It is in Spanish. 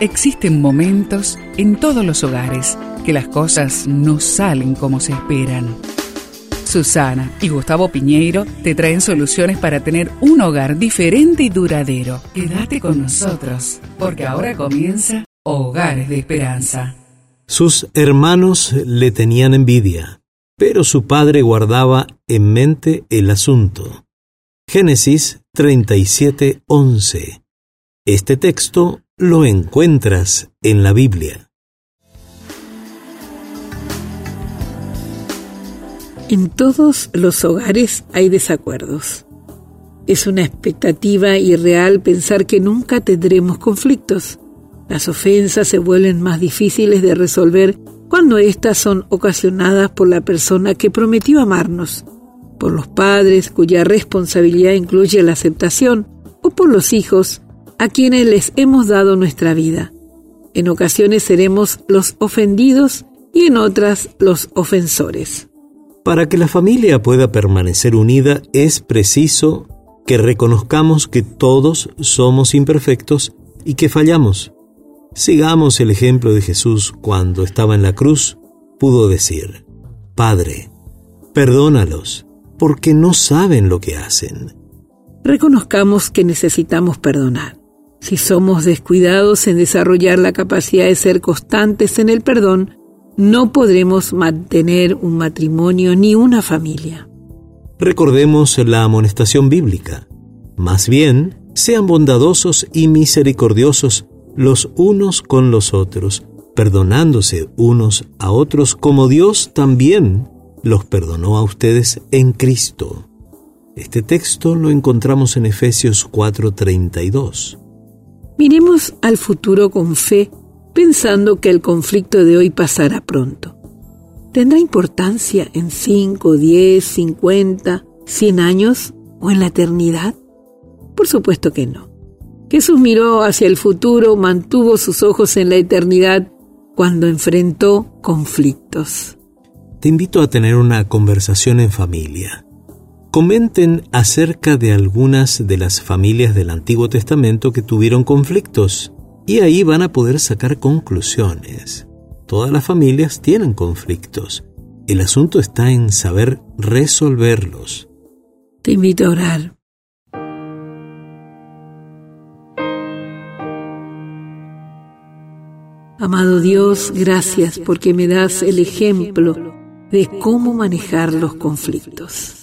Existen momentos en todos los hogares que las cosas no salen como se esperan. Susana y Gustavo Piñeiro te traen soluciones para tener un hogar diferente y duradero. Quédate con nosotros, porque ahora comienza Hogares de Esperanza. Sus hermanos le tenían envidia, pero su padre guardaba en mente el asunto. Génesis 37:11. Este texto lo encuentras en la Biblia. En todos los hogares hay desacuerdos. Es una expectativa irreal pensar que nunca tendremos conflictos. Las ofensas se vuelven más difíciles de resolver cuando éstas son ocasionadas por la persona que prometió amarnos, por los padres cuya responsabilidad incluye la aceptación, o por los hijos a quienes les hemos dado nuestra vida. En ocasiones seremos los ofendidos y en otras los ofensores. Para que la familia pueda permanecer unida es preciso que reconozcamos que todos somos imperfectos y que fallamos. Sigamos el ejemplo de Jesús cuando estaba en la cruz, pudo decir, Padre, perdónalos, porque no saben lo que hacen. Reconozcamos que necesitamos perdonar. Si somos descuidados en desarrollar la capacidad de ser constantes en el perdón, no podremos mantener un matrimonio ni una familia. Recordemos la amonestación bíblica. Más bien, sean bondadosos y misericordiosos los unos con los otros, perdonándose unos a otros como Dios también los perdonó a ustedes en Cristo. Este texto lo encontramos en Efesios 4:32. Miremos al futuro con fe, pensando que el conflicto de hoy pasará pronto. ¿Tendrá importancia en 5, 10, 50, 100 años o en la eternidad? Por supuesto que no. Jesús miró hacia el futuro, mantuvo sus ojos en la eternidad cuando enfrentó conflictos. Te invito a tener una conversación en familia comenten acerca de algunas de las familias del Antiguo Testamento que tuvieron conflictos y ahí van a poder sacar conclusiones. Todas las familias tienen conflictos. El asunto está en saber resolverlos. Te invito a orar. Amado Dios, gracias porque me das el ejemplo de cómo manejar los conflictos